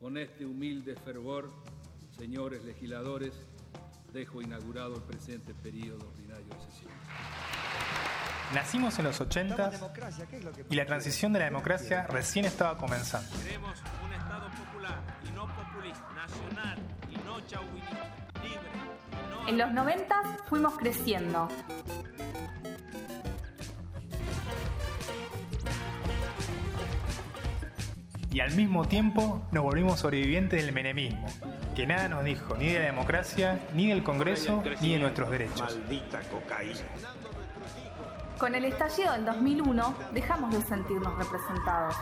Con este humilde fervor, señores legisladores, dejo inaugurado el presente periodo ordinario de sesión. Nacimos en los 80 y la transición de la democracia recién estaba comenzando. Queremos un Estado popular y no populista, nacional y no chauvinista, libre y no... En los 90 fuimos creciendo. Y al mismo tiempo nos volvimos sobrevivientes del menemismo, que nada nos dijo ni de la democracia, ni del Congreso, ni de nuestros derechos. Maldita cocaína. Con el estallido del 2001 dejamos de sentirnos representados.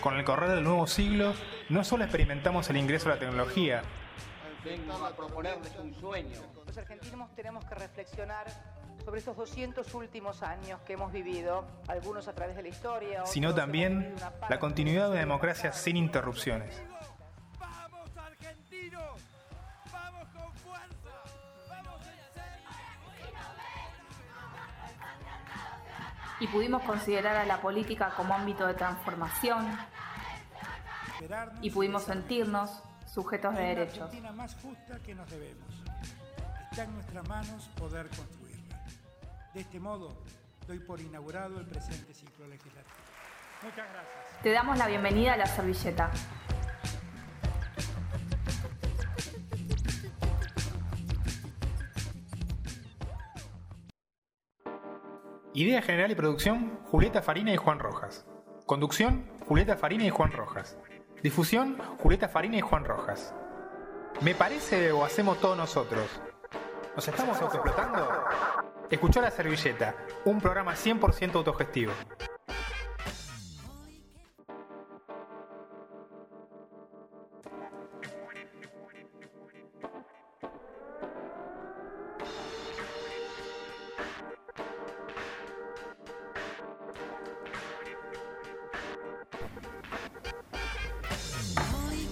Con el correr del nuevo siglo, no solo experimentamos el ingreso a la tecnología, Vengo a proponerles un sueño. Los argentinos tenemos que reflexionar sobre estos 200 últimos años que hemos vivido, algunos a través de la historia, otros sino también la continuidad de una democracia sin interrupciones. ¡Vamos argentinos! ¡Vamos con fuerza! ¡Vamos en serio! Y pudimos considerar a la política como ámbito de transformación y pudimos sentirnos sujetos de derechos. Argentina más justa que nos debemos. Está en nuestras manos poder construirla. De este modo, doy por inaugurado el presente ciclo legislativo. Muchas gracias. Te damos la bienvenida a la servilleta. Idea general y producción, Julieta Farina y Juan Rojas. Conducción, Julieta Farina y Juan Rojas. Difusión, Julieta Farina y Juan Rojas. ¿Me parece o hacemos todos nosotros? ¿Nos estamos autoexplotando? Escuchó La Servilleta, un programa 100% autogestivo.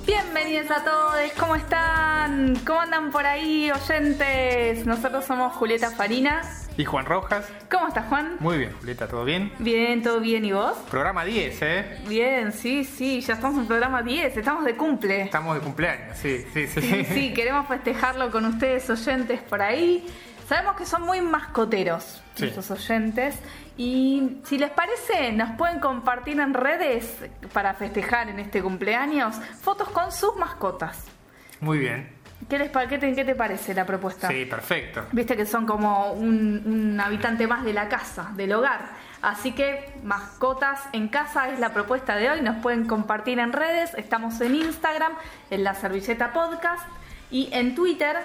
Bienvenidos a todos, ¿cómo están? ¿Cómo andan por ahí, oyentes? Nosotros somos Julieta Farina. Y Juan Rojas. ¿Cómo estás, Juan? Muy bien, Julieta, ¿todo bien? Bien, todo bien, ¿y vos? Programa 10, ¿eh? Bien, sí, sí, ya estamos en programa 10, estamos de cumple. Estamos de cumpleaños, sí, sí, sí. Sí, sí, queremos festejarlo con ustedes oyentes por ahí. Sabemos que son muy mascoteros Sí. nuestros oyentes y si les parece nos pueden compartir en redes para festejar en este cumpleaños fotos con sus mascotas. Muy bien. ¿Qué, les, qué, te, qué te parece la propuesta? Sí, perfecto. Viste que son como un, un habitante más de la casa, del hogar. Así que mascotas en casa es la propuesta de hoy. Nos pueden compartir en redes. Estamos en Instagram, en la servilleta podcast y en Twitter.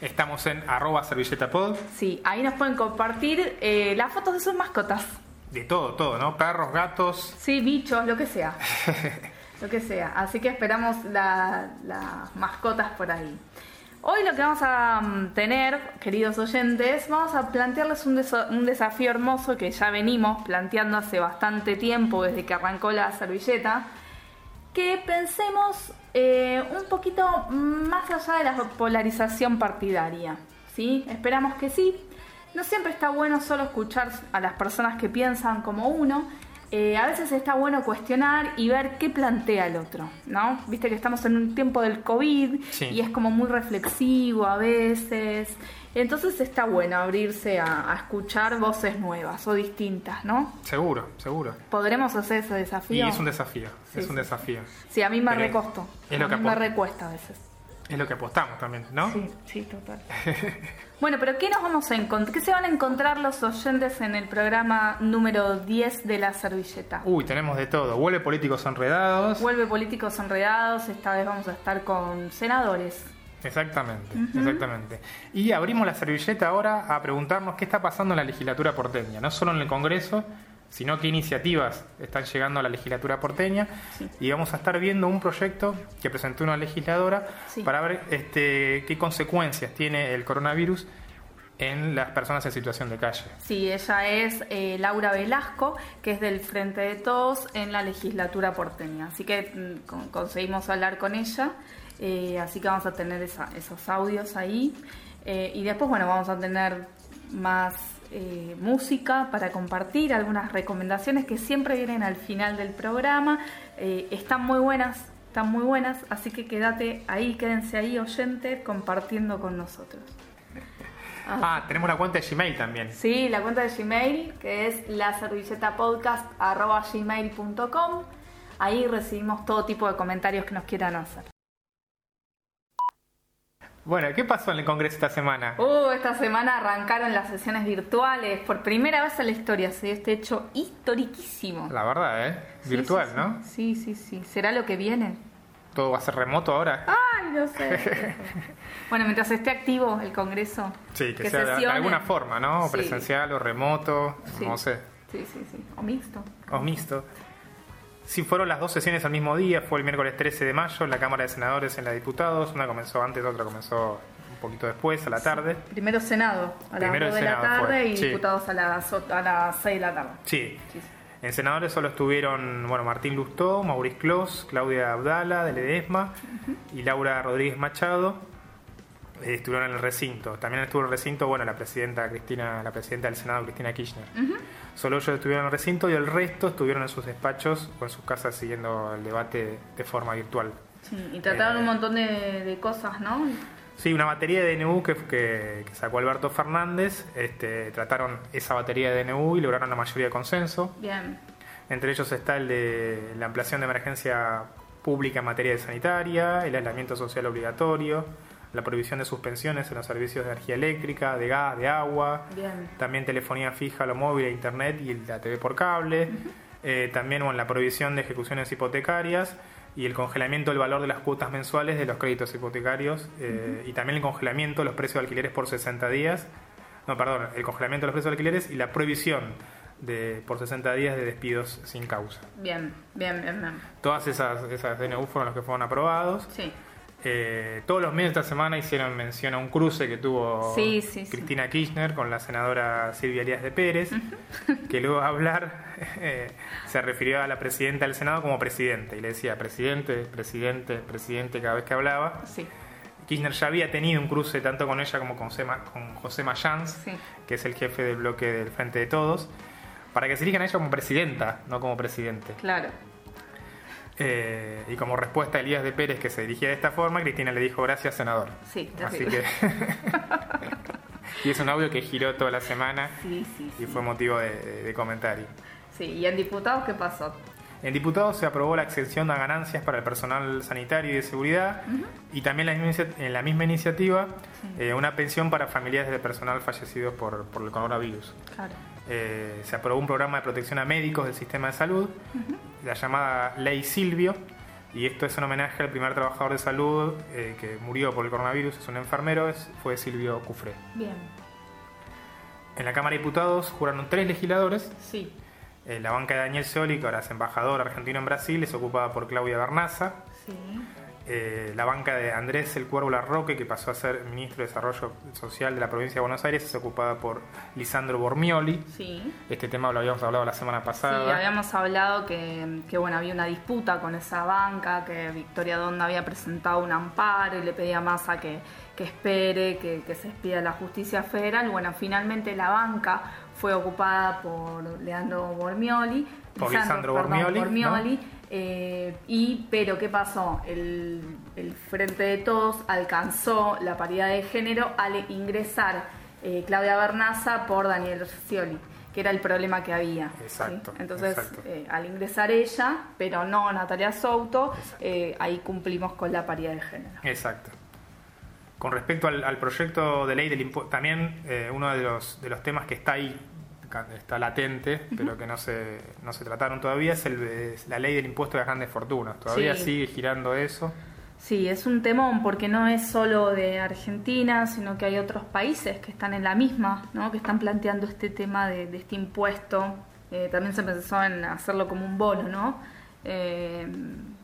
Estamos en arroba servilletapod. Sí, ahí nos pueden compartir eh, las fotos de sus mascotas. De todo, todo, ¿no? Perros, gatos. Sí, bichos, lo que sea. lo que sea. Así que esperamos la- las mascotas por ahí. Hoy lo que vamos a mm, tener, queridos oyentes, vamos a plantearles un, un desafío hermoso que ya venimos planteando hace bastante tiempo, desde que arrancó la servilleta, que pensemos eh, un poquito más allá de la polarización partidaria. ¿sí? Esperamos que sí. No siempre está bueno solo escuchar a las personas que piensan como uno. Eh, a veces está bueno cuestionar y ver qué plantea el otro, ¿no? Viste que estamos en un tiempo del COVID Sí. y es como muy reflexivo a veces. Entonces está bueno abrirse a, a escuchar voces nuevas o distintas, ¿no? Seguro, seguro. ¿Podremos hacer ese Y desafío? es un desafío, Sí, es un desafío. Sí, a mí me Pero recostó. es lo a que mí me apo- recuesta a veces. Es lo que apostamos también, ¿no? Sí, sí, total. bueno, pero ¿qué nos vamos a encontrar? ¿Qué se van a encontrar los oyentes en el programa número 10 de la servilleta? Uy, tenemos de todo. Vuelve políticos enredados. Vuelve políticos enredados, esta vez vamos a estar con senadores. Exactamente, exactamente. Y abrimos la servilleta ahora a preguntarnos qué está pasando en la legislatura porteña, no solo en el Congreso, sino qué iniciativas están llegando a la legislatura porteña. Sí. Y vamos a estar viendo un proyecto que presentó una legisladora Sí. para ver este, qué consecuencias tiene el coronavirus en las personas en situación de calle. Sí, ella es eh, Laura Velasco, que es del Frente de Todos en la legislatura porteña. Así que mm, con- conseguimos hablar con ella, eh, así que vamos a tener esa- esos audios ahí. Eh, y después, bueno, vamos a tener más eh, música para compartir, algunas recomendaciones que siempre vienen al final del programa. Eh, están muy buenas están muy buenas, así que quédate ahí, quédense ahí, oyente, compartiendo con nosotros. Ah, tenemos una cuenta de Gmail también. Sí, la cuenta de Gmail, que es la servilletapodcast.gmail.com. Ahí recibimos todo tipo de comentarios que nos quieran hacer. Bueno, ¿qué pasó en el Congreso esta semana? Uh, esta semana arrancaron las sesiones virtuales. Por primera vez en la historia se dio este hecho historiquísimo. La verdad, ¿eh? Virtual, Sí, sí, ¿no? Sí, sí, sí. ¿Será lo que viene? Todo va a ser remoto ahora. Ay, no sé. bueno, mientras esté activo el Congreso. sí, que, sea de- alguna forma, ¿no? Sí. Presencial o remoto, Sí. no sé, Sí, sí, sí. O mixto. o mixto. Sí, fueron las dos sesiones al mismo día. Fue el miércoles 13 de mayo en la Cámara de Senadores en la de Diputados. Una comenzó antes, otra comenzó un poquito después, a la tarde. Primero Senado a las Primero 2 de Senado la tarde fue, y sí. diputados a las, a las 6 de la tarde. Sí. Sí, sí. En senadores solo estuvieron bueno, Martín Lustó, Maurice Clos, Claudia Abdala de Ledesma y Laura Rodríguez Machado. eh, estuvieron en el recinto. También estuvo en el recinto, bueno, la presidenta Cristina, la presidenta del Senado, Cristina Kirchner. Solo ellos estuvieron en el recinto y el resto estuvieron en sus despachos o en sus casas siguiendo el debate de forma virtual. Sí, y trataron Eh, un montón de, de cosas, ¿no? Sí, una batería de DNU que, que- que sacó Alberto Fernández. Este, trataron esa batería de DNU y lograron la mayoría de consenso. Bien. Entre ellos está el de la ampliación de emergencia pública en materia de sanitaria, el aislamiento social obligatorio, la prohibición de suspensiones en los servicios de energía eléctrica, de gas, de agua, Bien. también telefonía fija, lo móvil, e internet y la TV por cable, Eh, también bueno, la prohibición de ejecuciones hipotecarias y el congelamiento del valor de las cuotas mensuales de los créditos hipotecarios eh, y también el congelamiento de los precios de alquileres por 60 días, no, perdón, el congelamiento de los precios de alquileres y la prohibición de por 60 días de despidos sin causa. Bien, bien, bien, bien. Todas esas, esas DNU fueron los que fueron aprobados. Sí. Eh, todos los medios esta semana hicieron mención a un cruce que tuvo Sí, sí, sí. Cristina Kirchner con la senadora Silvia Elías de Pérez, que luego de hablar eh, se refirió a la presidenta del Senado como presidente y le decía presidente, presidente, presidente cada vez que hablaba. Kirchner ya había tenido un cruce tanto con ella como con con José Mayans, que es el jefe del bloque del Frente de Todos, para que se elijan a ella como presidenta, no como presidente. Claro. Eh, y como respuesta a Elías de Pérez, que se dirigía de esta forma, Cristina le dijo gracias, senador. Sí, Así terrible. que. y es un audio que giró toda la semana Sí, sí, y fue motivo de, de- de comentario. Sí, ¿y en diputados qué pasó? En diputados se aprobó la exención a ganancias para el personal sanitario y de seguridad y también la misma en la misma iniciativa eh, una pensión para familiares de personal fallecidos por, por el coronavirus. Claro. Eh, se aprobó un programa de protección a médicos del sistema de salud, la llamada Ley Silvio, y esto es en homenaje al primer trabajador de salud eh, que murió por el coronavirus, es un enfermero, es- fue Silvio Cufré. Bien. En la Cámara de Diputados juraron tres legisladores, Sí, eh, la banca de Daniel Scioli, que ahora es embajador argentino en Brasil, es ocupada por Claudia Bernaza, sí. Eh, la banca de Andrés El Cuervo Larroque, que pasó a ser ministro de Desarrollo Social de la provincia de Buenos Aires, es ocupada por Lisandro Bormioli. Sí. Este tema lo habíamos hablado la semana Sí, pasada. habíamos hablado que, que, bueno, había una disputa con esa banca, que Victoria Donda había presentado un amparo y le pedía a Massa que, que espere, que, que se expida la justicia federal. Bueno, finalmente la banca fue ocupada por Leandro Bormioli. Por Lisandro Bormioli, Bormioli, eh, y, pero ¿qué pasó? El, el Frente de Todos alcanzó la paridad de género al ingresar eh, Claudia Bernaza por Daniel Scioli, que era el problema que había. ¿sí? Exacto, Entonces, exacto. eh, al ingresar ella, pero no Natalia Souto, ahí cumplimos con la paridad de género. Exacto. Con respecto al, al proyecto de ley del impuesto, también uno de los, de los temas que está ahí, está latente, pero que no se, no se trataron todavía, es, el, es la ley del impuesto de las grandes fortunas. Todavía Sí. sigue girando eso. Sí, es un temón porque no es solo de Argentina, sino que hay otros países que están en la misma, ¿no? que están planteando este tema de, de este impuesto. Eh, también se pensó en hacerlo como un bono, ¿no? Eh,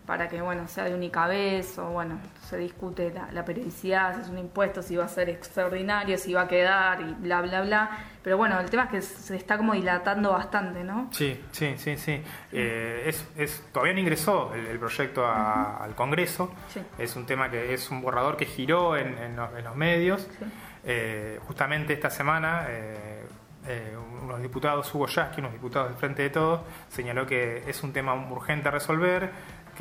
para que bueno sea de única vez o bueno se discute la, la periodicidad si es un impuesto si va a ser extraordinario si va a quedar y bla bla bla pero bueno el tema es que se está como dilatando bastante no Sí, sí, sí, sí. Eh, es, es, todavía no ingresó el, el proyecto a- al Congreso. Sí. Es un tema que es un borrador que giró en, en los, en los medios. Sí. Eh, justamente esta semana, eh, eh, unos diputados, Hugo Yasky, unos diputados del Frente de Todos, señaló que es un tema urgente a resolver,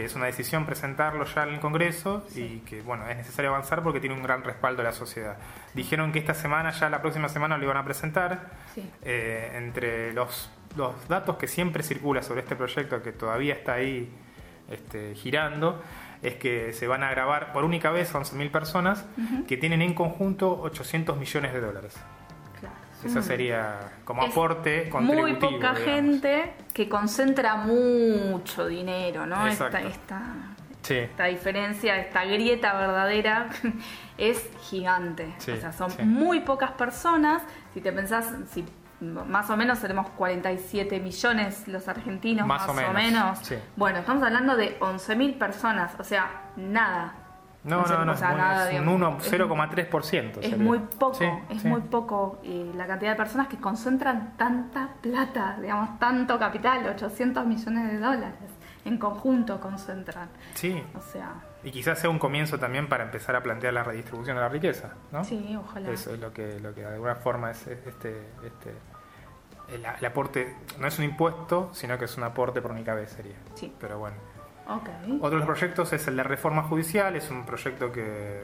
que es una decisión presentarlo ya en el Congreso y que bueno es necesario avanzar porque tiene un gran respaldo de la sociedad. Dijeron que esta semana, ya la próxima semana lo iban a presentar. Sí. Eh, entre los, los datos que siempre circula sobre este proyecto, que todavía está ahí este, girando, es que se van a grabar por única vez a 11.000 personas que tienen en conjunto 800 millones de dólares. Eso sería como Es aporte Muy contributivo. poca digamos. gente que concentra mucho dinero, ¿no? Esta, Exacto. esta, Sí, esta diferencia, esta grieta verdadera es gigante. Sí, o sea, son sí. muy pocas personas. Si te pensás, si más o menos seremos 47 millones los argentinos, Más más, o o menos, menos. sí. Bueno, estamos hablando de 11.000 personas, o sea, nada. No, no, no, o sea, es nada, es un digamos. 1, 0,3%. Es sería. muy poco, Sí, es sí. muy poco eh, la cantidad de personas que concentran tanta plata, digamos, tanto capital, 800 millones de dólares en conjunto concentran. Sí, O sea, y quizás sea un comienzo también para empezar a plantear la redistribución de la riqueza, ¿no? sí, ojalá. Eso es lo que, lo que de alguna forma es este, este el, el aporte, no es un impuesto, sino que es un aporte por única vez sería. Sí. Pero bueno. Otro de los proyectos es el de reforma judicial, es un proyecto que...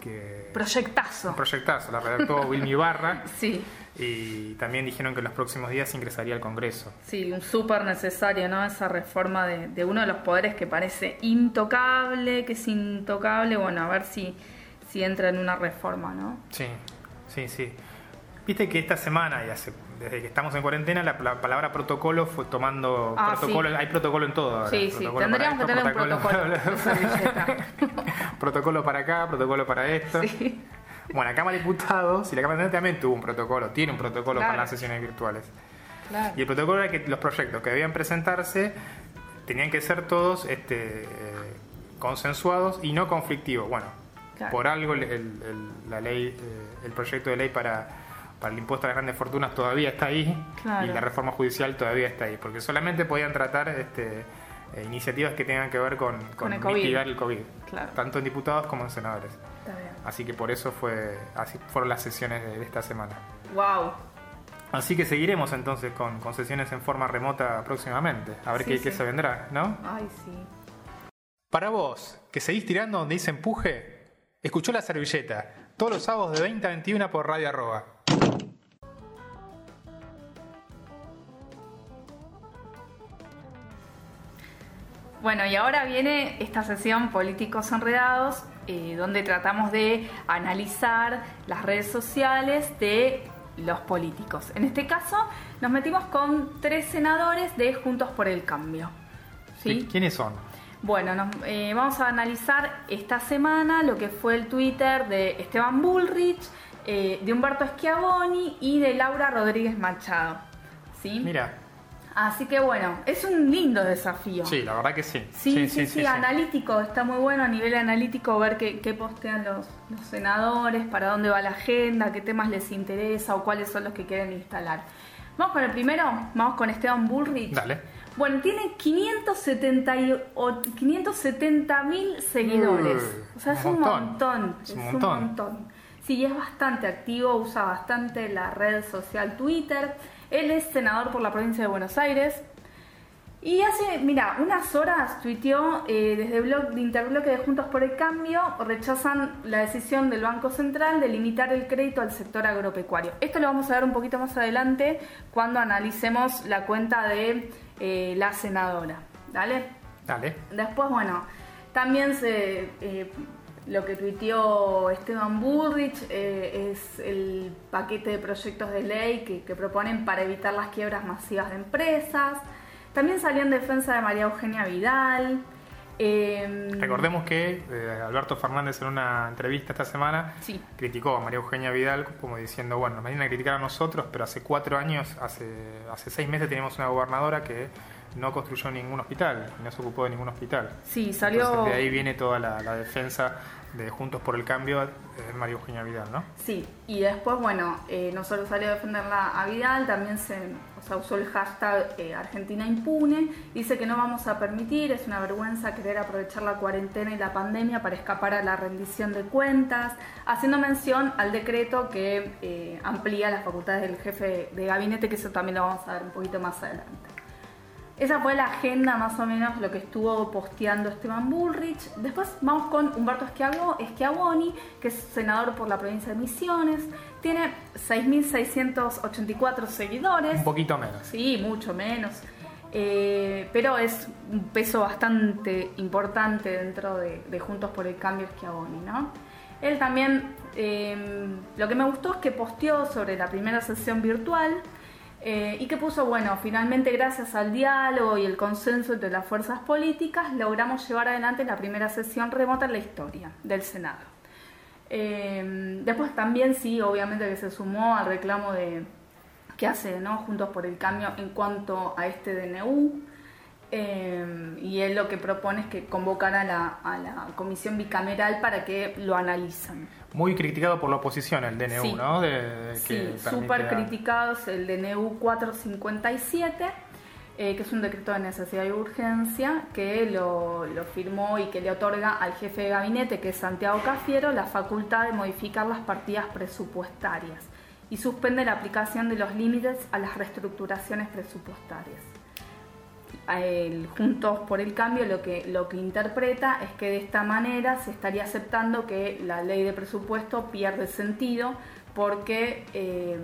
que Proyectazo. un proyectazo, la redactó Wilmy Barra Sí, y también dijeron que en los próximos días ingresaría al Congreso. sí, un súper necesario, ¿no? Esa reforma de, de uno de los poderes que parece intocable, que es intocable, bueno, a ver si, si entra en una reforma, ¿no? Sí, sí, sí. Viste que esta semana, y hace, desde que estamos en cuarentena, la, la palabra protocolo fue tomando Ah, protocolo. sí. Hay protocolo en todo. ahora. Sí, sí, Protocolo tendríamos que tener un protocolo de servilleta. protocolo para acá, protocolo para esto. Sí. Bueno, la Cámara de Diputados y la Cámara de Senadores también tuvo un protocolo, tiene un protocolo Claro. para las sesiones virtuales. Claro. Y el protocolo era que los proyectos que debían presentarse tenían que ser todos este, eh, consensuados y no conflictivos. Bueno, Claro. por algo el, el- la ley, eh, el proyecto de ley para, para el impuesto a las grandes fortunas todavía está ahí Claro. y la reforma judicial todavía está ahí, porque solamente podían tratar este, eh, iniciativas que tengan que ver con, con el COVID. mitigar el COVID, Claro. tanto en diputados como en senadores. Está bien. Así que por eso fue así fueron las sesiones de, de esta semana. Wow. Así que seguiremos entonces con, con sesiones en forma remota próximamente. A ver Sí, qué, sí. qué se vendrá, ¿no? Ay, sí. Para vos, que seguís tirando donde dice empuje, escuchó la servilleta. Todos los sábados de 20 a 21 por Radio Arroba. Bueno, y ahora viene esta sesión Políticos Enredados, eh, donde tratamos de analizar las redes sociales de los políticos. En este caso, nos metimos con tres senadores de Juntos por el Cambio. ¿sí? ¿Quiénes son? Bueno, nos- eh, vamos a analizar esta semana lo que fue el Twitter de Esteban Bullrich, eh, de Humberto Schiavoni y de Laura Rodríguez Machado. ¿sí? Mira, Así que bueno, es un lindo desafío. sí, la verdad que sí. Sí, sí, sí, analítico, está muy bueno a nivel analítico ver qué, qué postean los, los senadores, para dónde va la agenda, qué temas les interesa o cuáles son los que quieren instalar. Vamos con el primero, vamos con Esteban Bullrich. Dale. Bueno, tiene 570 mil seguidores. Uh, o sea, es un montón. montón. Es un un montón. Sí, es bastante activo, usa bastante la red social Twitter. Él es senador por la provincia de Buenos Aires. Y hace, mira, unas horas tuiteó eh, desde el blog de Interbloque de Juntos por el Cambio, rechazan la decisión del Banco Central de limitar el crédito al sector agropecuario. Esto lo vamos a ver un poquito más adelante cuando analicemos la cuenta de eh, la senadora. ¿Dale? Dale. Después, bueno, también se, eh, lo que tuiteó Esteban Burrich eh, es el paquete de proyectos de ley que, que proponen para evitar las quiebras masivas de empresas. También salió en defensa de María Eugenia Vidal. Eh, Recordemos que eh, Alberto Fernández en una entrevista esta semana Sí. criticó a María Eugenia Vidal como diciendo, bueno, nos vienen a criticar a nosotros, pero hace cuatro años, hace, hace seis meses teníamos una gobernadora que no construyó ningún hospital, no se ocupó de ningún hospital. Sí, salió. Entonces, de ahí viene toda la, la defensa de Juntos por el Cambio de María Eugenia Vidal, ¿no? Sí, y después, bueno, eh, no solo salió a defenderla a Vidal, también se o sea, usó el hashtag eh, Argentina Impune. Dice que no vamos a permitir, es una vergüenza querer aprovechar la cuarentena y la pandemia para escapar a la rendición de cuentas, haciendo mención al decreto que eh, amplía las facultades del jefe de gabinete, que eso también lo vamos a ver un poquito más adelante. Esa fue la agenda más o menos lo que estuvo posteando Esteban Bullrich. Después vamos con Humberto Schiavoni, que es senador por la provincia de Misiones. Tiene 6.684 seguidores. Un poquito menos. Sí, mucho menos. Eh, pero es un peso bastante importante dentro de, Juntos por el Cambio Schiavoni, ¿no? Él también, eh, lo que me gustó es que posteó sobre la primera sesión virtual eh, y que puso, bueno, finalmente gracias al diálogo y el consenso entre las fuerzas políticas logramos llevar adelante la primera sesión remota en la historia del Senado. Eh, después también sí, obviamente que se sumó al reclamo de que hace ¿no? Juntos por el Cambio en cuanto a este DNU. Eh, y él lo que propone es que convocar a la, a la comisión bicameral para que lo analicen. Muy criticado por la oposición el DNU, ¿no? sí, súper criticados el DNU 457, eh, que es un decreto de necesidad y urgencia que lo, lo, firmó y que le otorga al jefe de gabinete, que es Santiago Cafiero, la facultad de modificar las partidas presupuestarias y suspende la aplicación de los límites a las reestructuraciones presupuestarias el Juntos por el Cambio lo que, lo que interpreta es que de esta manera se estaría aceptando que la ley de presupuesto pierde sentido porque eh,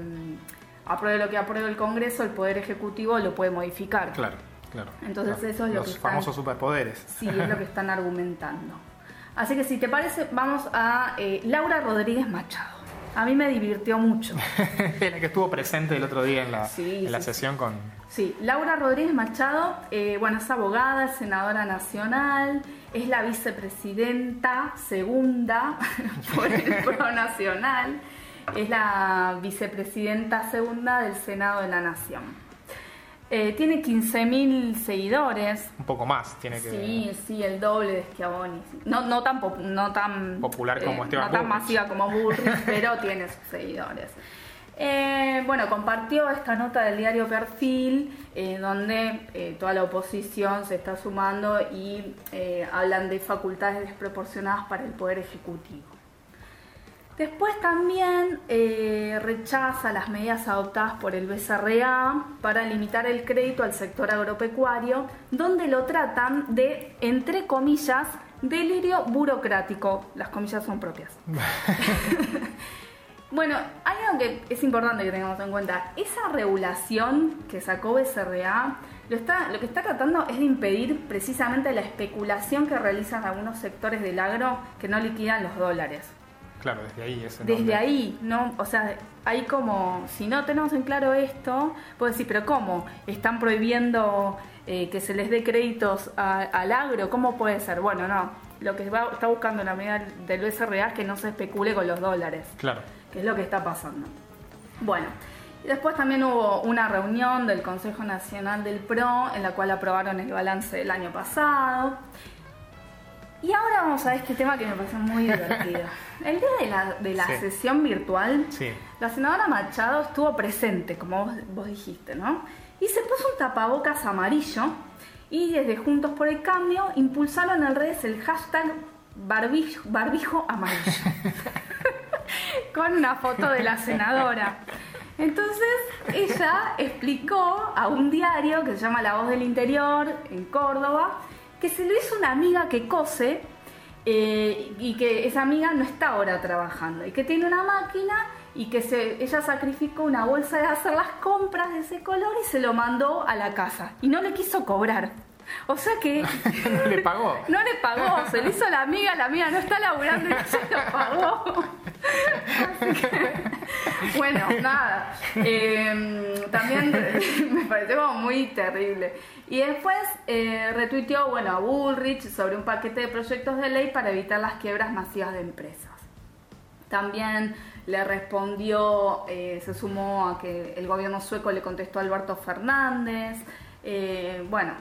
apruebe lo que apruebe el Congreso, el Poder Ejecutivo lo puede modificar. Claro, claro. Entonces eso es lo Los famosos superpoderes. Sí, es lo que están argumentando. Así que si te parece, vamos a eh, Laura Rodríguez Machado. A mí me divirtió mucho. la que estuvo presente el otro día en la, en la sesión con, Sí, Laura Rodríguez Machado, eh, bueno, es abogada, es senadora nacional, es la vicepresidenta segunda por el PRO Nacional, es la vicepresidenta segunda del Senado de la Nación. Eh, tiene 15.000 seguidores. Un poco más, tiene que. Sí, sí, el doble de Schiavoni. No, no tan, no tan popular como eh, No tan masiva como Burris, pero tiene sus seguidores. Eh, bueno, compartió esta nota del diario Perfil, eh, donde eh, toda la oposición se está sumando y hablan de facultades desproporcionadas para el Poder Ejecutivo. Después también rechaza las medidas adoptadas por el BCRA para limitar el crédito al sector agropecuario, donde lo tratan de, entre comillas, delirio burocrático. Las comillas son propias. Bueno, hay algo que es importante que tengamos en cuenta. Esa regulación que sacó BCRA lo, está, lo que está tratando es de impedir precisamente la especulación que realizan algunos sectores del agro que no liquidan los dólares. Claro, desde ahí es Desde ahí, ¿no? O sea, hay como, si no tenemos en claro esto, puedo decir, pero ¿cómo? ¿Están prohibiendo eh, que se les dé créditos al agro? ¿Cómo puede ser? Bueno, no. Lo que está buscando la medida del BCRA es que no se especule con los dólares. Claro que es lo que está pasando. Bueno, y después también hubo una reunión del Consejo Nacional del PRO en la cual aprobaron el balance del año pasado. Y ahora vamos a este tema que me parece muy divertido. El día de la, de la sesión virtual, la senadora Machado estuvo presente, como vos, vos dijiste, ¿no? Y se puso un tapabocas amarillo y desde Juntos por el Cambio impulsaron en redes el hashtag barbijo, barbijo amarillo. con una foto de la senadora. Entonces ella explicó a un diario que se llama La Voz del Interior en Córdoba que se lo hizo una amiga que cose eh, y que esa amiga no está ahora trabajando y que tiene una máquina y que se, ella sacrificó una bolsa de hacer las compras de ese color y se lo mandó a la casa y no le quiso cobrar. O sea que. ¿No le pagó? No le pagó, se le hizo la amiga, la amiga no está laburando y se lo pagó. Bueno, nada. Em, también me pareció muy terrible. Y después eh, retuiteó bueno, a Bullrich sobre un paquete de proyectos de ley para evitar las quiebras masivas de empresas. También le respondió, eh, se sumó a que el gobierno sueco le contestó a Alberto Fernández. Eh, bueno,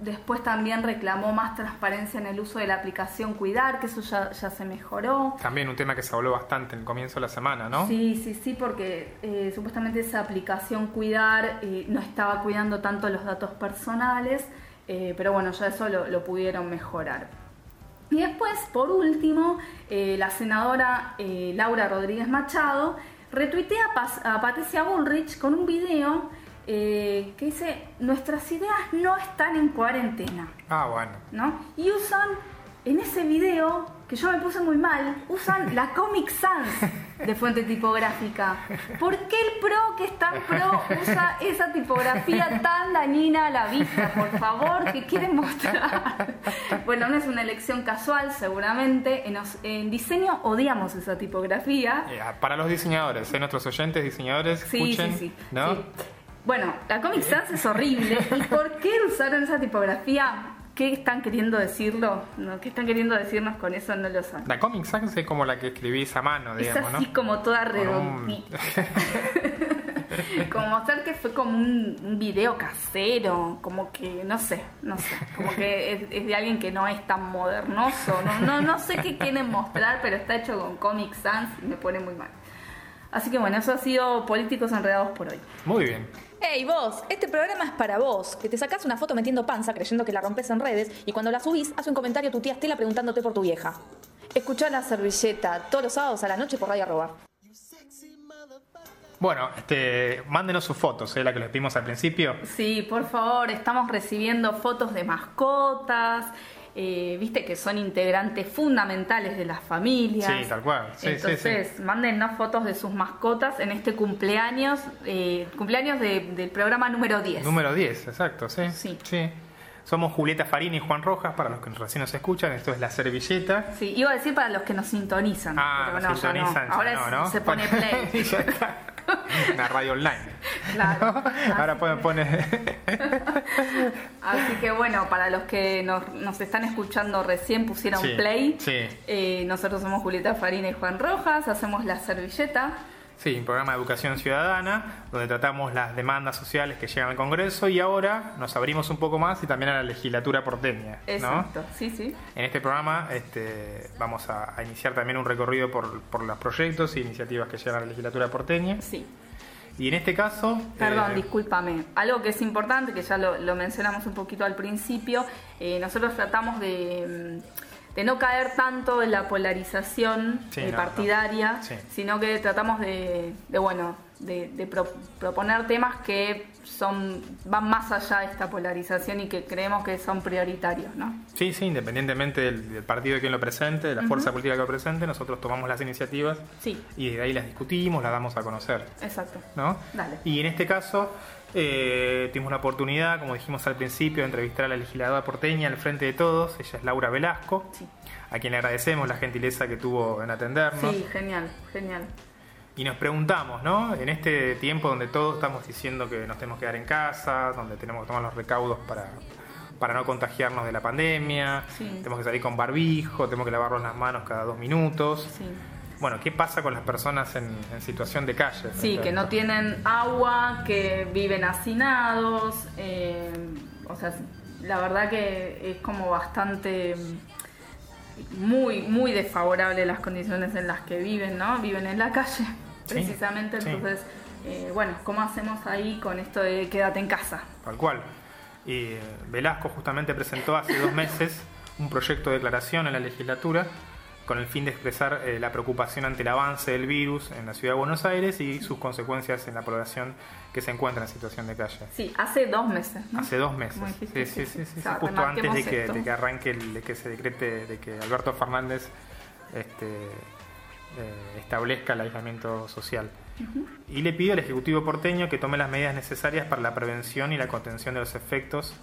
Después también reclamó más transparencia en el uso de la aplicación Cuidar, que eso ya, se mejoró. También un tema que se habló bastante en el comienzo de la semana, ¿no? Sí, sí, sí, porque eh, supuestamente esa aplicación Cuidar eh, no estaba cuidando tanto los datos personales, eh, pero bueno, ya eso lo, pudieron mejorar. Y después, por último, la senadora Laura Rodríguez Machado retuitea a, Patricia Bullrich con un video eh, que dice, nuestras ideas no están en cuarentena, Ah, bueno. ¿no? Y usan, en ese video, que yo me puse muy mal, usan la Comic Sans de fuente tipográfica. ¿Por qué el pro que es tan pro usa esa tipografía tan dañina a la vista? Por favor, ¿qué quieren mostrar? Bueno, no es una elección casual, seguramente. En, os- en diseño odiamos esa tipografía. Eh, para los diseñadores, ¿eh? nuestros oyentes diseñadores, Sí, escuchen, sí, sí. ¿no? Bueno, la Comic Sans es horrible. ¿Y por qué usaron esa tipografía? ¿Qué están queriendo decirlo? ¿No? ¿Qué están queriendo decirnos con eso? No lo saben. La Comic Sans es como la que escribís a mano, Es digamos, así ¿no? como toda redondita. como mostrar que fue como un, un video casero, como que, no sé, no sé, como que es, es de alguien que no es tan modernoso, no, no, no sé qué quieren mostrar, pero está hecho con Comic Sans y me pone muy mal. Así que bueno, eso ha sido Políticos Enredados por hoy. Muy bien. Hey vos, este programa es para vos, que te sacás una foto metiendo panza creyendo que la rompes en redes y cuando la subís hace un comentario tu tía Estela preguntándote por tu vieja. Escuchá la servilleta todos los sábados a la noche por Radio Arroba. Bueno, este, mándenos sus fotos, ¿eh? la que les pedimos al principio. Sí, por favor, estamos recibiendo fotos de mascotas, eh, viste que son integrantes fundamentales de las familias. Sí, tal cual. Sí, sí, Entonces, mándennos fotos de sus mascotas en este cumpleaños, eh, cumpleaños de- del programa número 10. Número 10, exacto, sí. Sí. Somos Julieta Farina y Juan Rojas, para los que recién nos escuchan. Esto es La Servilleta. Sí, iba a decir para los que nos sintonizan. Ah, pero nos no, ya no. sintonizan, ya Ahora no, es- ¿no? se pone play. Ya está. Una radio online. Claro. Ahora pueden poner... Así que bueno, para los que nos, nos están escuchando recién pusieron Sí, play. sí. Eh, nosotros somos Julieta Farina y Juan Rojas, hacemos la servilleta. Sí, un programa de educación ciudadana, donde tratamos las demandas sociales que llegan al Congreso y ahora nos abrimos un poco más y también a la legislatura porteña. ¿no? Exacto, sí, sí. En este programa este, vamos a, a iniciar también un recorrido por, por los proyectos e iniciativas que llegan a la legislatura porteña. Sí. Y en este caso... Perdón, eh, discúlpame. Algo que es importante, que ya lo, lo mencionamos un poquito al principio, eh, nosotros tratamos de, mm, de no caer tanto en la polarización Sí, eh, no, partidaria, no. Sí. sino que tratamos de, de, bueno, de, de pro- proponer temas que son van más allá de esta polarización y que creemos que son prioritarios, ¿no? Sí, sí, independientemente del, del partido de quien lo presente, de la fuerza política que lo presente, nosotros tomamos las iniciativas Sí, y desde ahí las discutimos, las damos a conocer. exacto. ¿no? Dale. Y en este caso eh, tuvimos la oportunidad, como dijimos al principio, de entrevistar a la legisladora porteña al frente de todos. Ella es Laura Velasco, Sí. a quien le agradecemos la gentileza que tuvo en atendernos. Sí, genial, genial. Y nos preguntamos, ¿no? En este tiempo donde todos estamos diciendo que nos tenemos que quedar en casa, donde tenemos que tomar los recaudos para, para no contagiarnos de la pandemia, Sí. tenemos que salir con barbijo, tenemos que lavarnos las manos cada dos minutos. Sí. Bueno, ¿qué pasa con las personas en, en situación de calle? Sí, que no tienen agua, que viven hacinados. eh, o sea, la verdad que es como bastante. Muy, muy desfavorable las condiciones en las que viven, ¿no? Viven en la calle, Sí, precisamente. sí. Entonces, eh, bueno, ¿cómo hacemos ahí con esto de quédate en casa? Tal cual. Y eh, Velasco justamente presentó hace dos meses un proyecto de declaración en la legislatura con el fin de expresar eh, la preocupación ante el avance del virus en la ciudad de Buenos Aires y sus consecuencias en la población que se encuentra en situación de calle. Sí, hace dos meses, ¿no? Hace dos meses, sí, sí, sí, sí, O sea, justo antes de que, de que arranque, el- de que se decrete, de que Alberto Fernández este, eh, establezca el aislamiento social. Y le pido al Ejecutivo porteño que tome las medidas necesarias para la prevención y la contención de los efectos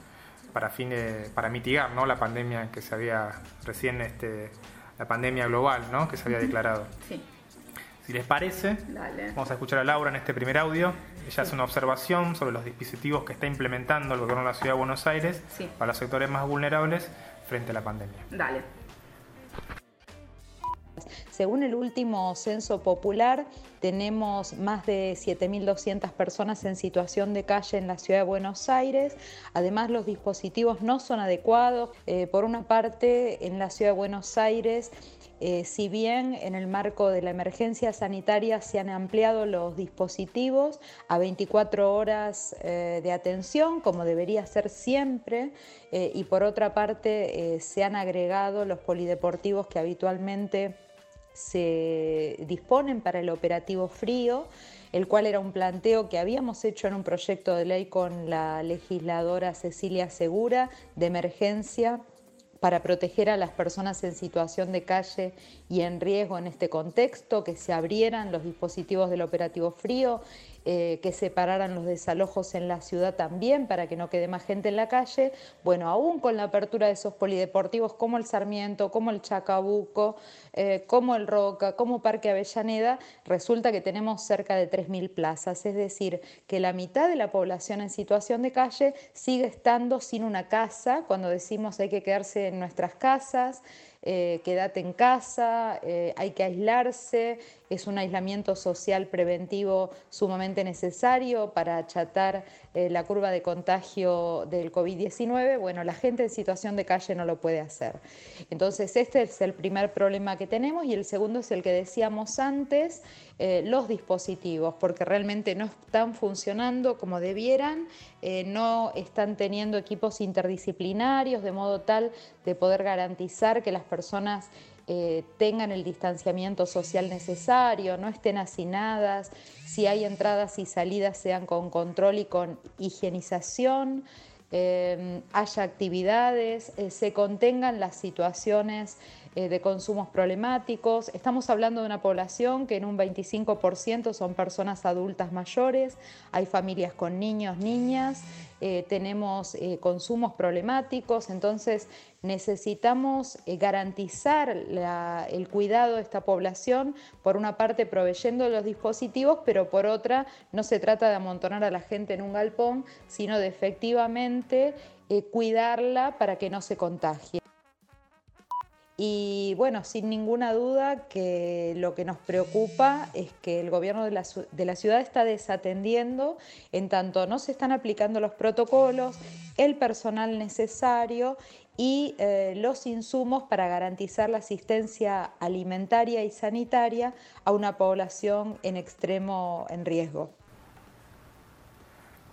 para fin de- para mitigar ¿no? la pandemia que se había recién este, la pandemia global ¿no? que se había declarado. Sí, Si les parece, dale. Vamos a escuchar a Laura en este primer audio. Ella hace una observación sobre los dispositivos que está implementando el gobierno de la ciudad de Buenos Aires Sí. para los sectores más vulnerables frente a la pandemia. Dale. Según el último censo popular, tenemos más de 7.200 personas en situación de calle en la ciudad de Buenos Aires. Además, los dispositivos no son adecuados. Eh, por una parte, en la ciudad de Buenos Aires, eh, si bien en el marco de la emergencia sanitaria se han ampliado los dispositivos a 24 horas eh, de atención, como debería ser siempre, y por otra parte se han agregado los polideportivos que habitualmente se disponen para el operativo frío el cual era un planteo que habíamos hecho en un proyecto de ley con la legisladora Cecilia Segura de emergencia para proteger a las personas en situación de calle y en riesgo en este contexto, que se abrieran los dispositivos del operativo frío eh, que separaran los desalojos en la ciudad también para que no quede más gente en la calle. Bueno, aún con la apertura de esos polideportivos como el Sarmiento, como el Chacabuco, eh, como el Roca, como Parque Avellaneda, resulta que tenemos cerca de 3.000 plazas, es decir, que la mitad de la población en situación de calle sigue estando sin una casa, cuando decimos hay que quedarse en nuestras casas, eh, quédate en casa, eh, hay que aislarse, es un aislamiento social preventivo sumamente necesario para achatar eh, la curva de contagio del COVID-19, bueno, la gente en situación de calle no lo puede hacer. Entonces, este es el primer problema que tenemos y el segundo es el que decíamos antes, eh, los dispositivos, porque realmente no están funcionando como debieran, eh, no están teniendo equipos interdisciplinarios de modo tal de poder garantizar que las personas tengan el distanciamiento social necesario, no estén hacinadas, si hay entradas y salidas sean con control y con higienización, eh, haya actividades, eh, se contengan las situaciones eh, de consumos problemáticos. Estamos hablando de una población que en un 25% son personas adultas mayores, hay familias con niños, niñas, eh, tenemos eh, consumos problemáticos, entonces necesitamos garantizar el cuidado de esta población, por una parte proveyendo los dispositivos, pero por otra no se trata de amontonar a la gente en un galpón, sino de efectivamente cuidarla para que no se contagie. Y bueno, sin ninguna duda que lo que nos preocupa es que el gobierno de la, ciudad está desatendiendo en tanto no se están aplicando los protocolos, el personal necesario y eh, los insumos para garantizar la asistencia alimentaria y sanitaria a una población en extremo en riesgo.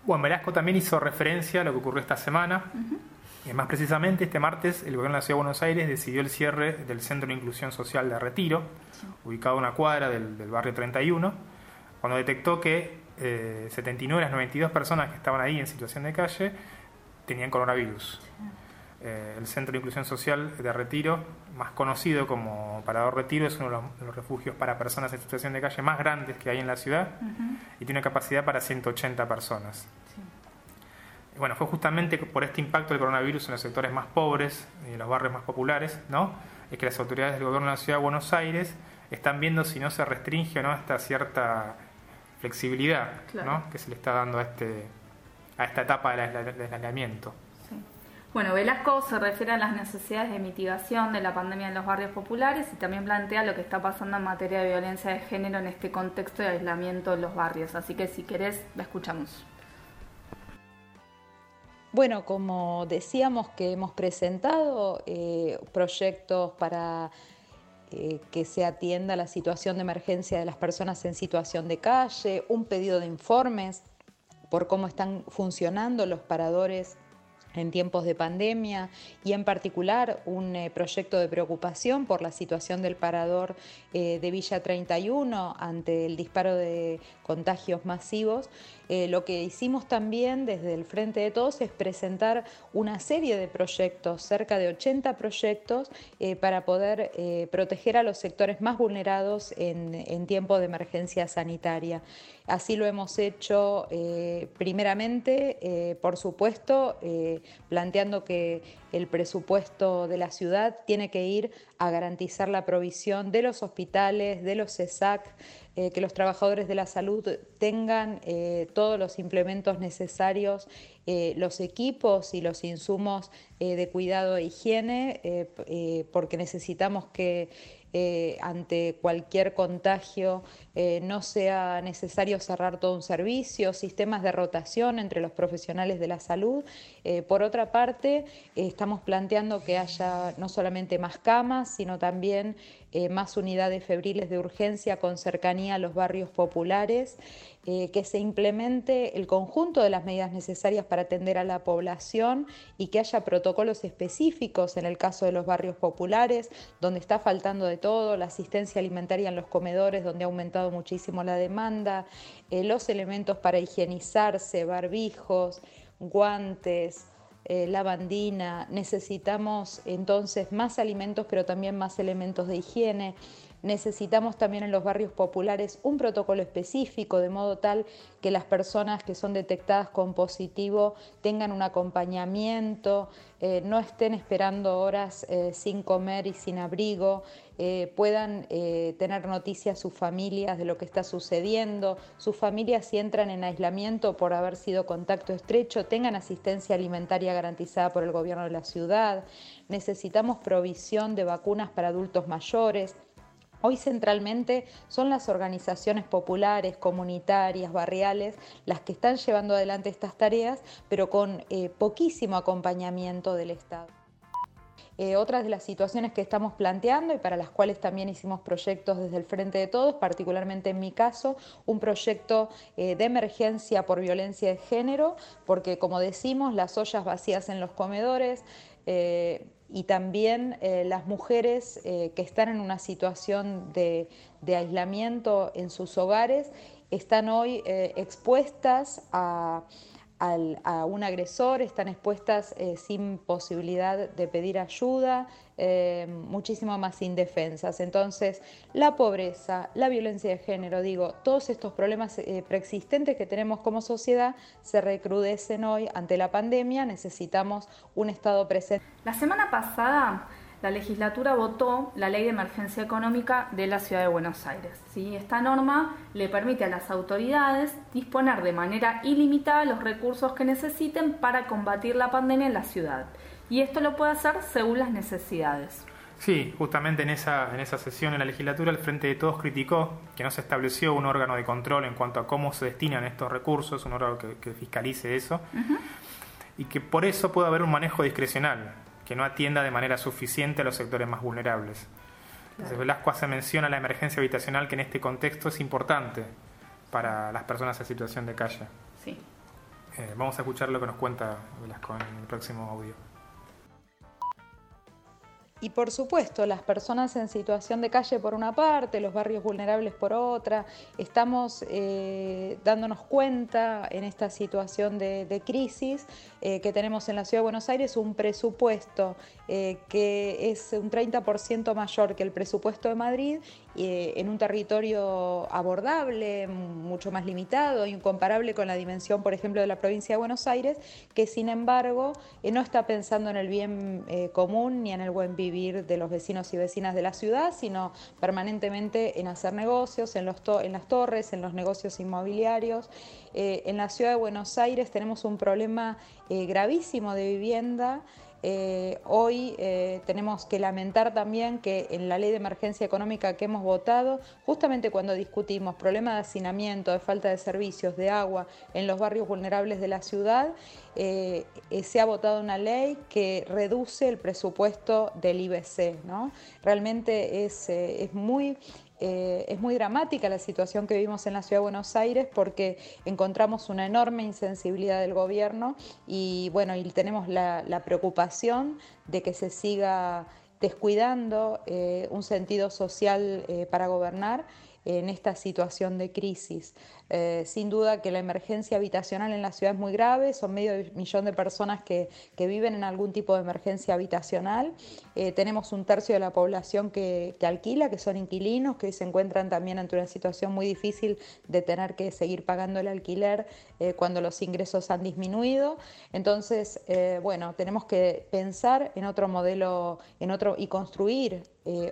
Bueno, Velasco también hizo referencia a lo que ocurrió esta semana. Eh, más precisamente, este martes el gobierno de la Ciudad de Buenos Aires decidió el cierre del Centro de Inclusión Social de Retiro, ubicado a una cuadra del, barrio 31, cuando detectó que 79 de las 92 personas que estaban ahí en situación de calle tenían coronavirus. Eh, el Centro de Inclusión Social de Retiro, más conocido como Parador Retiro, es uno de los, refugios para personas en situación de calle más grandes que hay en la ciudad y tiene capacidad para 180 personas bueno, fue justamente por este impacto del coronavirus en los sectores más pobres y en los barrios más populares, ¿no? Es que las autoridades del gobierno de la ciudad de Buenos Aires están viendo si no se restringe o no esta cierta flexibilidad ¿no? que se le está dando a, este, a esta etapa del, aislamiento. Bueno, Velasco se refiere a las necesidades de mitigación de la pandemia en los barrios populares y también plantea lo que está pasando en materia de violencia de género en este contexto de aislamiento en los barrios. Así que si querés, la escuchamos. Bueno, como decíamos que hemos presentado eh, proyectos para eh, que se atienda la situación de emergencia de las personas en situación de calle, un pedido de informes por cómo están funcionando los paradores en tiempos de pandemia y en particular un eh, proyecto de preocupación por la situación del parador de Villa 31 ante el disparo de contagios masivos eh, lo que hicimos también desde el Frente de Todos es presentar una serie de proyectos, cerca de 80 proyectos, eh, para poder eh, proteger a los sectores más vulnerados en, en tiempo de emergencia sanitaria. Así lo hemos hecho primeramente, por supuesto, planteando que el presupuesto de la ciudad tiene que ir a garantizar la provisión de los hospitales, de los CESAC, eh, que los trabajadores de la salud tengan eh, todos los implementos necesarios, eh, los equipos y los insumos de cuidado e higiene, porque necesitamos que ante cualquier contagio no sea necesario cerrar todo un servicio, sistemas de rotación entre los profesionales de la salud. por otra parte, estamos planteando que haya no solamente más camas, sino también eh, más unidades febriles de urgencia con cercanía a los barrios populares, eh, que se implemente el conjunto de las medidas necesarias para atender a la población y que haya protocolos específicos en el caso de los barrios populares, donde está faltando de todo, la asistencia alimentaria en los comedores, donde ha aumentado muchísimo la demanda, eh, los elementos para higienizarse, barbijos, guantes, eh, lavandina, necesitamos entonces más alimentos, pero también más elementos de higiene. Necesitamos también en los barrios populares un protocolo específico, de modo tal que las personas que son detectadas con positivo tengan un acompañamiento, eh, no estén esperando horas eh, sin comer y sin abrigo, eh, puedan tener noticias sus familias de lo que está sucediendo, sus familias si entran en aislamiento por haber sido contacto estrecho, tengan asistencia alimentaria garantizada por el gobierno de la ciudad. Necesitamos provisión de vacunas para adultos mayores. Hoy centralmente son las organizaciones populares, comunitarias, barriales, las que están llevando adelante estas tareas, pero con eh, poquísimo acompañamiento del Estado. Eh, otras de las situaciones que estamos planteando y para las cuales también hicimos proyectos desde el Frente de Todos, particularmente en mi caso, un proyecto eh, de emergencia por violencia de género, porque como decimos, las ollas vacías en los comedores, y también eh, las mujeres eh, que están en una situación de, aislamiento en sus hogares están hoy eh, expuestas a, a un agresor, están expuestas eh, sin posibilidad de pedir ayuda, eh, muchísimo más indefensas. Entonces, la pobreza, la violencia de género, digo, todos estos problemas eh, preexistentes que tenemos como sociedad se recrudecen hoy ante la pandemia, necesitamos un Estado presente. La semana pasada la legislatura votó la ley de emergencia económica de la ciudad de Buenos Aires. ¿sí? Esta norma le permite a las autoridades disponer de manera ilimitada los recursos que necesiten para combatir la pandemia en la ciudad. Y esto lo puede hacer según las necesidades. Sí, justamente en esa, en esa sesión en la legislatura el Frente de Todos criticó que no se estableció un órgano de control en cuanto a cómo se destinan estos recursos, un órgano que, fiscalice eso, y que por eso puede haber un manejo discrecional que no atienda de manera suficiente a los sectores más vulnerables. Entonces Velasco hace mención a la emergencia habitacional que en este contexto es importante para las personas en situación de calle. Sí. Eh, vamos a escuchar lo que nos cuenta Velasco en el próximo audio. Y por supuesto, las personas en situación de calle por una parte, los barrios vulnerables por otra, estamos eh, dándonos cuenta en esta situación de, crisis eh, que tenemos en la Ciudad de Buenos Aires un presupuesto eh, que es un 30% mayor que el presupuesto de Madrid en un territorio abordable, mucho más limitado, incomparable con la dimensión, por ejemplo, de la provincia de Buenos Aires, que sin embargo no está pensando en el bien común ni en el buen vivir de los vecinos y vecinas de la ciudad, sino permanentemente en hacer negocios, en, los en las torres, en los negocios inmobiliarios. Eh, en la ciudad de Buenos Aires tenemos un problema eh, gravísimo de vivienda. Eh, hoy eh, tenemos que lamentar también que en la ley de emergencia económica que hemos votado, justamente cuando discutimos problemas de hacinamiento, de falta de servicios, de agua en los barrios vulnerables de la ciudad, eh, se ha votado una ley que reduce el presupuesto del IBC. ¿no? Realmente es, es muy eh, es muy dramática la situación que vivimos en la Ciudad de Buenos Aires porque encontramos una enorme insensibilidad del gobierno y bueno, y tenemos la, preocupación de que se siga descuidando eh, un sentido social eh, para gobernar en esta situación de crisis. Eh, sin duda que la emergencia habitacional en la ciudad es muy grave, son medio millón de personas que, viven en algún tipo de emergencia habitacional. Eh, tenemos un tercio de la población que, alquila, que son inquilinos, que se encuentran también ante una situación muy difícil de tener que seguir pagando el alquiler eh, cuando los ingresos han disminuido. Entonces, bueno, tenemos que pensar en otro modelo en otro, y construir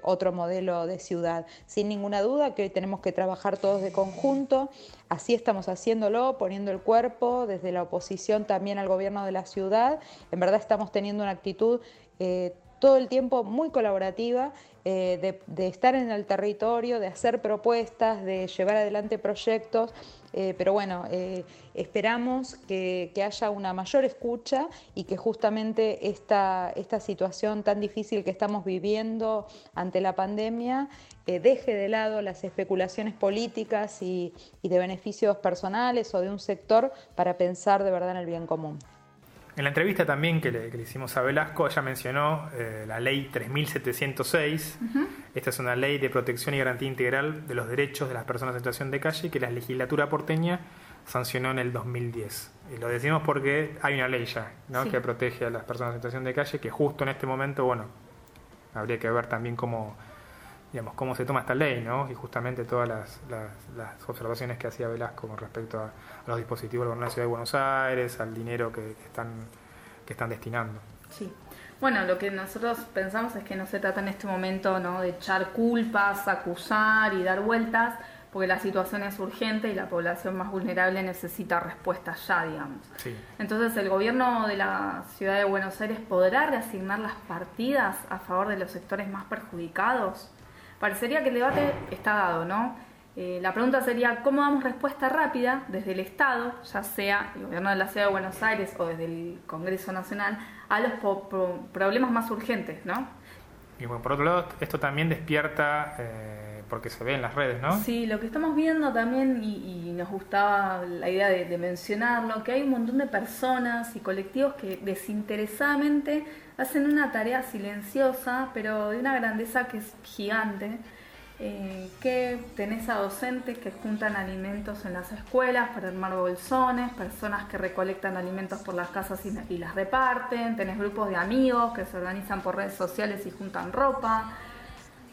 otro modelo de ciudad. Sin ninguna duda que tenemos que trabajar todos de conjunto. Así estamos haciéndolo, poniendo el cuerpo desde la oposición también al gobierno de la ciudad. En verdad estamos teniendo una actitud eh, todo el tiempo muy colaborativa, eh, de, estar en el territorio, de hacer propuestas, de llevar adelante proyectos. Eh, pero bueno, eh, esperamos que, haya una mayor escucha y que justamente esta, esta situación tan difícil que estamos viviendo ante la pandemia deje de lado las especulaciones políticas y, y de beneficios personales o de un sector para pensar de verdad en el bien común. En la entrevista también que le, hicimos a Velasco, ella mencionó eh, la ley 3706. Esta es una ley de protección y garantía integral de los derechos de las personas en situación de calle que la legislatura porteña sancionó en el 2010. Y lo decimos porque hay una ley ya ¿no? que protege a las personas en situación de calle, que justo en este momento, bueno, habría que ver también cómo digamos, cómo se toma esta ley, ¿no? Y justamente todas las, las, observaciones que hacía Velasco con respecto a, los dispositivos de la Ciudad de Buenos Aires, al dinero que, están, que están destinando. Sí. Bueno, lo que nosotros pensamos es que no se trata en este momento ¿no? de echar culpas, acusar y dar vueltas, porque la situación es urgente y la población más vulnerable necesita respuestas ya, digamos. Sí. Entonces, ¿el gobierno de la ciudad de Buenos Aires podrá reasignar las partidas a favor de los sectores más perjudicados? Parecería que el debate está dado, ¿no? Eh, la pregunta sería, ¿cómo damos respuesta rápida desde el Estado, ya sea el gobierno de la Ciudad de Buenos Aires o desde el Congreso Nacional, a los problemas más urgentes, ¿no? Y bueno, por otro lado, esto también despierta, eh, porque se ve en las redes, ¿no? Sí, lo que estamos viendo también, y, nos gustaba la idea de, mencionarlo, que hay un montón de personas y colectivos que desinteresadamente hacen una tarea silenciosa, pero de una grandeza que es gigante, eh, que tenés a docentes que juntan alimentos en las escuelas para armar bolsones, personas que recolectan alimentos por las casas y, las reparten, tenés grupos de amigos que se organizan por redes sociales y juntan ropa.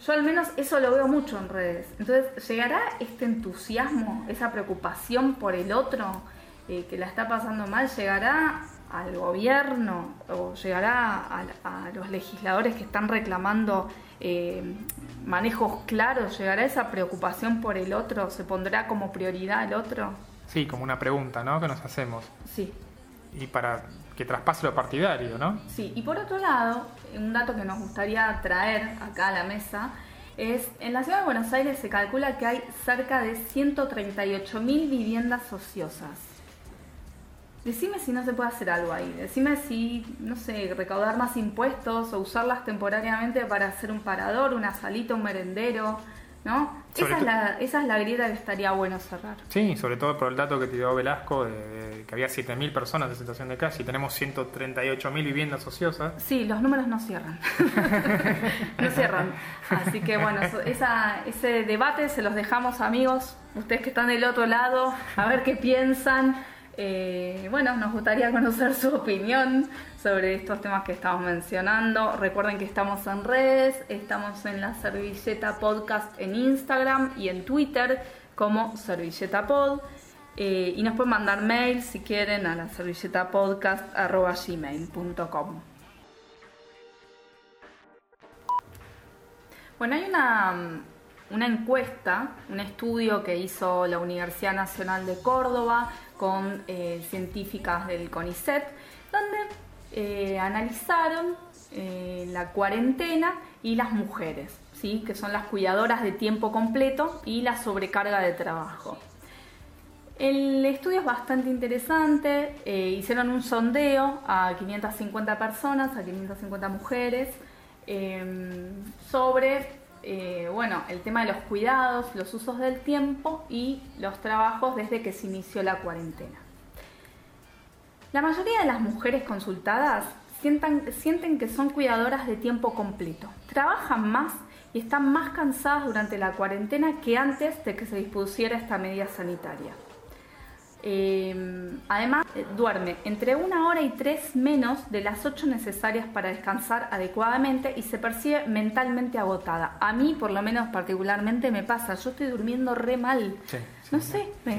Yo al menos eso lo veo mucho en redes. Entonces, ¿llegará este entusiasmo, esa preocupación por el otro eh, que la está pasando mal? ¿Llegará al gobierno o llegará a, los legisladores que están reclamando eh, manejos claros? ¿Llegará esa preocupación por el otro? ¿Se pondrá como prioridad el otro? Sí, como una pregunta, ¿no? Que nos hacemos. Sí. Y para que traspase lo partidario, ¿no? Sí, y por otro lado, un dato que nos gustaría traer acá a la mesa es, en la ciudad de Buenos Aires se calcula que hay cerca de 138.000 viviendas ociosas. Decime si no se puede hacer algo ahí. Decime si, no sé, recaudar más impuestos o usarlas temporariamente para hacer un parador, una salita, un merendero, ¿no? Esa es, la, esa es, la, grieta que estaría bueno cerrar. Sí, sobre todo por el dato que te dio Velasco, de, que había 7.000 personas en situación de calle y tenemos 138.000 viviendas ociosas. Sí, los números no cierran. no cierran. Así que bueno, esa, ese debate se los dejamos amigos, ustedes que están del otro lado, a ver qué piensan. Eh, bueno, nos gustaría conocer su opinión sobre estos temas que estamos mencionando. Recuerden que estamos en redes, estamos en la Servilleta Podcast en Instagram y en Twitter como Servilleta Pod. Eh, y nos pueden mandar mail si quieren a la servilletapodcast.gmail.com Bueno, hay una, una encuesta, un estudio que hizo la Universidad Nacional de Córdoba con eh, científicas del CONICET, donde eh, analizaron eh, la cuarentena y las mujeres, ¿sí? que son las cuidadoras de tiempo completo y la sobrecarga de trabajo. El estudio es bastante interesante, hicieron un sondeo a 550 personas, a 550 mujeres, sobre eh, bueno, el tema de los cuidados, los usos del tiempo y los trabajos desde que se inició la cuarentena. La mayoría de las mujeres consultadas sienten que son cuidadoras de tiempo completo, trabajan más y están más cansadas durante la cuarentena que antes de que se dispusiera esta medida sanitaria. Em, además, eh, duerme entre una hora y tres menos de las ocho necesarias para descansar adecuadamente y se percibe mentalmente agotada. A mí, por lo menos particularmente, me pasa. Yo estoy durmiendo re mal. no sé, me,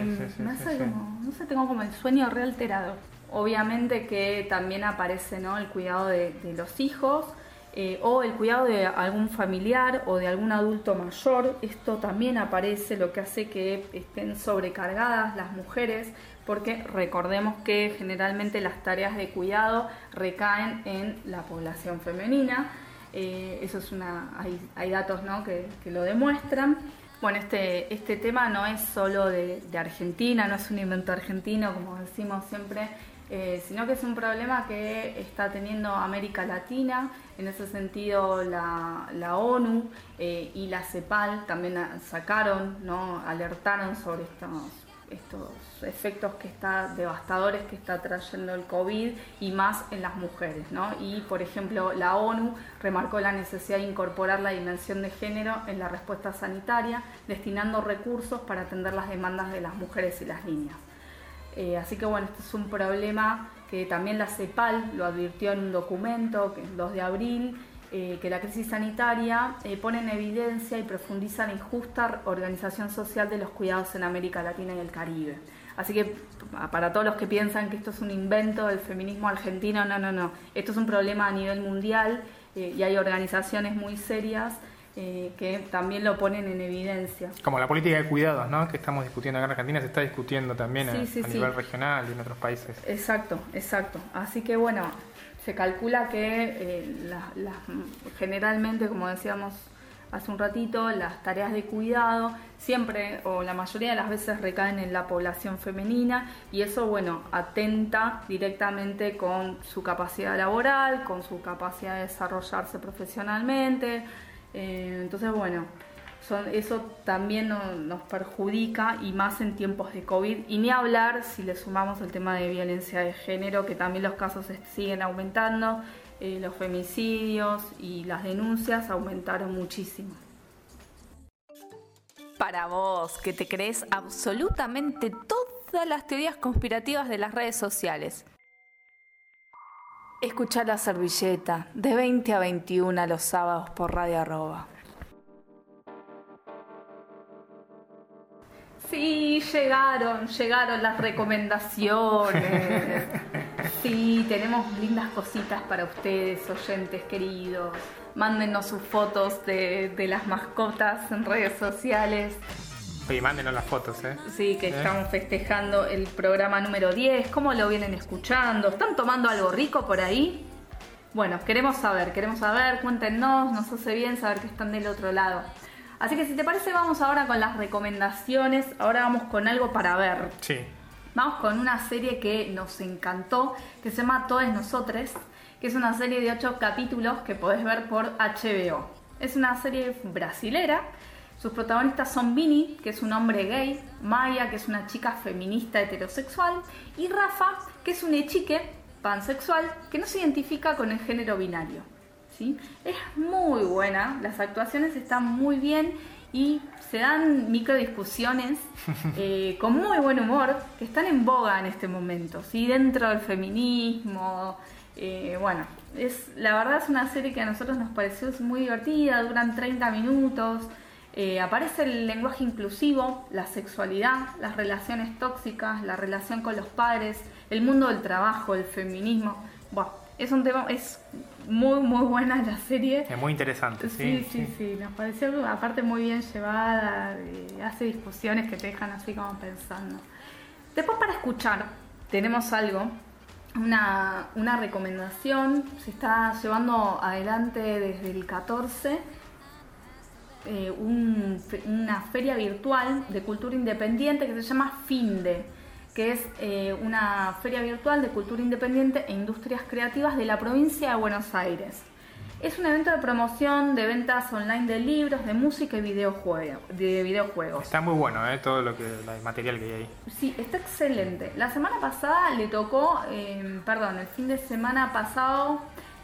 hace como, no sé, tengo como el sueño re alterado. Obviamente que también aparece ¿no? el cuidado de los hijos eh, o el cuidado de algún familiar o de algún adulto mayor. Esto también aparece, lo que hace que estén sobrecargadas las mujeres, porque recordemos que generalmente las tareas de cuidado recaen en la población femenina. Eh, eso es una, hay, hay datos ¿no? que, que lo demuestran. Bueno, este, este tema no es solo de, de Argentina, no es un invento argentino, como decimos siempre, eh, sino que es un problema que está teniendo América Latina. En ese sentido, la, ONU eh, y la CEPAL también sacaron, ¿no? alertaron sobre estos, efectos que devastadores que está trayendo el COVID y más en las mujeres. Y, por ejemplo, la ONU remarcó la necesidad de incorporar la dimensión de género en la respuesta sanitaria, destinando recursos para atender las demandas de las mujeres y las niñas. Eh, así que bueno, este es un problema que también la CEPAL lo advirtió en un documento, que el 2 de abril, eh, que la crisis sanitaria eh, pone en evidencia y profundiza la injusta organización social de los cuidados en América Latina y el Caribe. Así que para todos los que piensan que esto es un invento del feminismo argentino, no, no, no. Esto es un problema a nivel mundial y hay organizaciones muy serias eh, que también lo ponen en evidencia. Como la política de cuidados, ¿no? Que estamos discutiendo acá en Argentina, se está discutiendo también a, nivel regional y en otros países. Exacto, exacto. Así que bueno, se calcula que eh, generalmente, como decíamos hace un ratito, las tareas de cuidado siempre o la mayoría de las veces recaen en la población femenina y eso, bueno, atenta directamente con su capacidad laboral, con su capacidad de desarrollarse profesionalmente, eh, entonces, bueno, eso también nos perjudica y más en tiempos de COVID. Y ni hablar si le sumamos el tema de violencia de género, que también los casos siguen aumentando, eh, los femicidios y las denuncias aumentaron muchísimo. Para vos, que te crees absolutamente todas las teorías conspirativas de las redes sociales. Escuchar la servilleta de 20 a 21 los sábados por Radio Arroba. Sí, llegaron, llegaron las recomendaciones. Sí, tenemos lindas cositas para ustedes, oyentes queridos. Mándenos sus fotos de, de las mascotas en redes sociales. Oye, mándenos las fotos, ¿eh? Sí, que ¿Eh? estamos festejando el programa número 10. ¿Cómo lo vienen escuchando? ¿Están tomando algo rico por ahí? Bueno, queremos saber, queremos saber, cuéntenos, nos hace bien saber que están del otro lado. Así que si te parece, vamos ahora con las recomendaciones. Ahora vamos con algo para ver. Sí. Vamos con una serie que nos encantó, que se llama Todos Nosotres, que es una serie de 8 capítulos que podés ver por HBO. Es una serie brasilera sus protagonistas son Vini, que es un hombre gay, Maya, que es una chica feminista heterosexual, y Rafa, que es un chique pansexual que no se identifica con el género binario. ¿sí? Es muy buena, las actuaciones están muy bien y se dan micro discusiones eh, con muy buen humor que están en boga en este momento, ¿sí? dentro del feminismo. Eh, bueno, es, la verdad es una serie que a nosotros nos pareció muy divertida, duran 30 minutos. Eh, aparece el lenguaje inclusivo, la sexualidad, las relaciones tóxicas, la relación con los padres, el mundo del trabajo, el feminismo. Bueno, es un tema, es muy, muy buena la serie. Es muy interesante, sí. Sí, sí, sí, nos pareció aparte muy bien llevada, hace discusiones que te dejan así como pensando. Después para escuchar, tenemos algo, una, una recomendación, se está llevando adelante desde el 14 eh, una feria virtual de cultura independiente que se llama FINDE, que es eh, una feria virtual de cultura independiente e industrias creativas de la provincia de Buenos Aires. Es un evento de promoción de ventas online de libros, de música y videojuegos. De videojuegos. Está muy bueno, ¿eh? todo lo que el material que hay ahí. Sí, está excelente. La semana pasada le tocó, perdón, el fin de semana pasado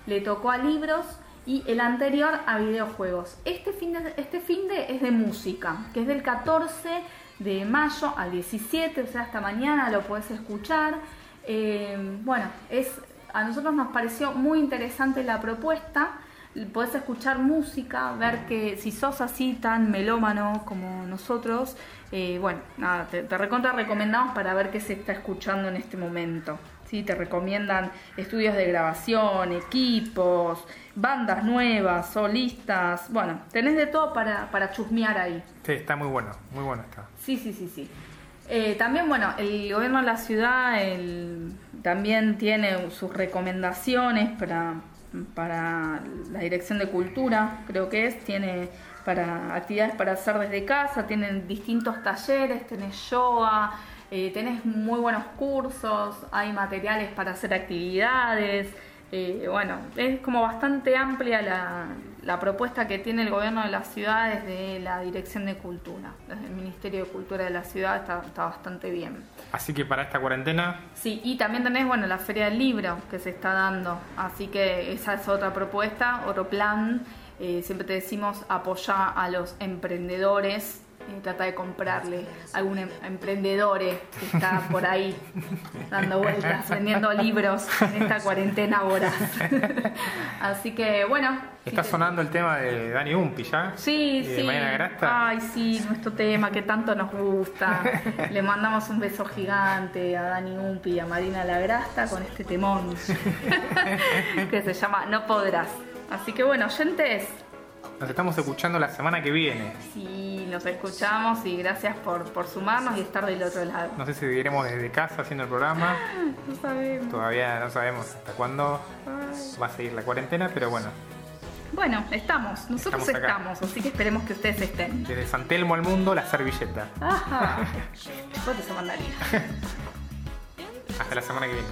le tocó a libros y el anterior a videojuegos. Este fin de, este fin de es de música, que es del 14 de mayo al 17, o sea, hasta mañana lo puedes escuchar. Eh, bueno, es, a nosotros nos pareció muy interesante la propuesta. Podés escuchar música, ver que si sos así tan melómano como nosotros, eh, bueno, nada, te, te recontra recomendamos para ver qué se está escuchando en este momento. ¿Sí? Te recomiendan estudios de grabación, equipos, bandas nuevas, solistas. Bueno, tenés de todo para, para chusmear ahí. Sí, está muy bueno, muy bueno está. Sí, sí, sí, sí. Eh, también, bueno, el gobierno de la ciudad también tiene sus recomendaciones para para la Dirección de Cultura, creo que es, tiene para actividades para hacer desde casa, tienen distintos talleres, tenés yoga, eh, tenés muy buenos cursos, hay materiales para hacer actividades. Eh, bueno, es como bastante amplia la, la, propuesta que tiene el gobierno de la ciudad desde la Dirección de Cultura, desde el Ministerio de Cultura de la ciudad está, está bastante bien. Así que para esta cuarentena... Sí, y también tenés, bueno, la Feria del Libro que se está dando, así que esa es otra propuesta, otro plan. Eh, siempre te decimos apoyar a los emprendedores trata de comprarle a algún em- emprendedor que está por ahí dando vueltas, vendiendo libros en esta cuarentena ahora. Así que bueno. Está sonando el tema de Dani Umpi, ¿ya? Sí, ¿Y de sí. Mariana Grasta? Ay, sí, nuestro tema que tanto nos gusta. Le mandamos un beso gigante a Dani Umpi y a Marina Lagrasta con este temón que se llama No Podrás. Así que bueno, oyentes, Nos estamos escuchando la semana que viene. Sí, nos escuchamos y gracias por, por sumarnos y estar del otro lado. No sé si seguiremos desde casa haciendo el programa. No sabemos. Todavía no sabemos hasta cuándo va a seguir la cuarentena, pero bueno, Bueno, estamos, nosotros Estamos así que esperemos que ustedes estén. desde San Telmo al mundo, la servilleta. Ajá. Vos te mandaría. Hasta la semana que viene.